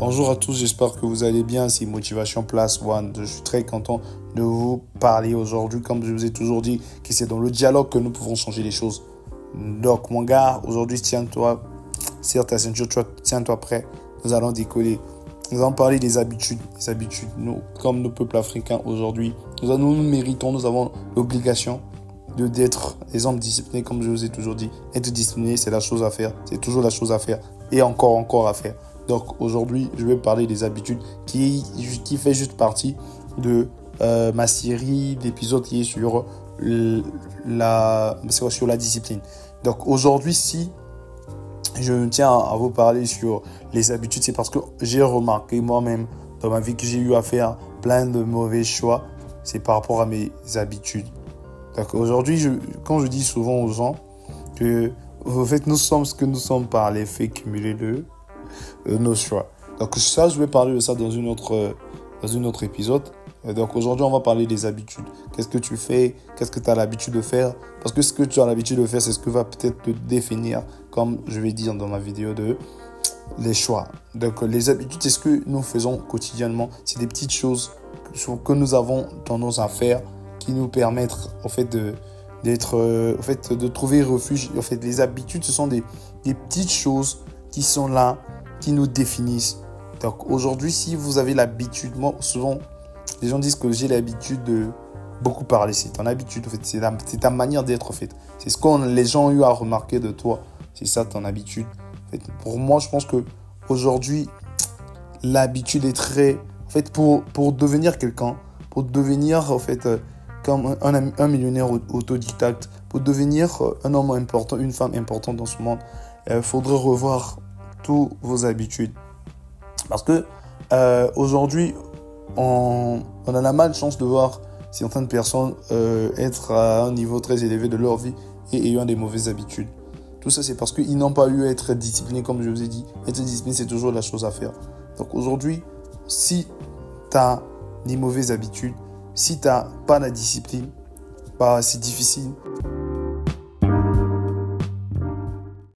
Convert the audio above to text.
Bonjour à tous, j'espère que vous allez bien. C'est Motivation Place One. Je suis très content de vous parler aujourd'hui. Comme je vous ai toujours dit, que c'est dans le dialogue que nous pouvons changer les choses. Donc, mon gars, aujourd'hui, tiens-toi, serre ta ceinture, tiens-toi prêt. Nous allons décoller. Nous allons parler des habitudes. Habitudes, nous, comme nos peuples africains aujourd'hui, nous, nous, nous méritons, nous avons l'obligation de d'être des hommes disciplinés, comme je vous ai toujours dit. Être discipliné, c'est la chose à faire. C'est toujours la chose à faire. Et encore, encore à faire. Donc aujourd'hui, je vais parler des habitudes qui, qui fait juste partie de euh, ma série d'épisodes qui est sur la, sur la discipline. Donc aujourd'hui, si je tiens à vous parler sur les habitudes, c'est parce que j'ai remarqué moi-même dans ma vie que j'ai eu à faire plein de mauvais choix. C'est par rapport à mes habitudes. Donc aujourd'hui, quand je dis souvent aux gens que en fait, nous sommes ce que nous sommes par l'effet cumulé de nos choix. Donc ça, je vais parler de ça dans une autre, euh, dans une autre épisode. donc aujourd'hui, on va parler des habitudes. Qu'est-ce que tu fais? Qu'est-ce que tu as l'habitude de faire? Parce que ce que tu as l'habitude de faire, c'est ce que va peut-être te définir, comme je vais dire dans ma vidéo de les choix. Donc les habitudes, c'est ce que nous faisons quotidiennement. C'est des petites choses que nous avons tendance à faire qui nous permettent en fait de d'être euh, en fait de trouver refuge en fait les habitudes ce sont des, des petites choses qui sont là qui nous définissent. Donc aujourd'hui, si vous avez l'habitude, moi souvent, les gens disent que j'ai l'habitude de beaucoup parler. C'est ton habitude, en fait. C'est ta, manière d'être, en fait. C'est ce que les gens ont eu à remarquer de toi. C'est ça ton habitude. En fait, pour moi, je pense que aujourd'hui, l'habitude est très. En fait, pour, pour devenir quelqu'un, pour devenir, en fait, euh, comme un, un millionnaire autodidacte, pour devenir euh, un homme important, une femme importante dans ce monde, il euh, faudrait revoir vos habitudes. Parce que euh, aujourd'hui, on, a la malchance de voir certaines personnes euh, être à un niveau très élevé de leur vie et ayant des mauvaises habitudes. Tout ça, c'est parce qu'ils n'ont pas eu à être disciplinés, comme je vous ai dit. Être discipliné, c'est toujours la chose à faire. Donc aujourd'hui, si tu as des mauvaises habitudes, si tu n'as pas la discipline, bah, c'est difficile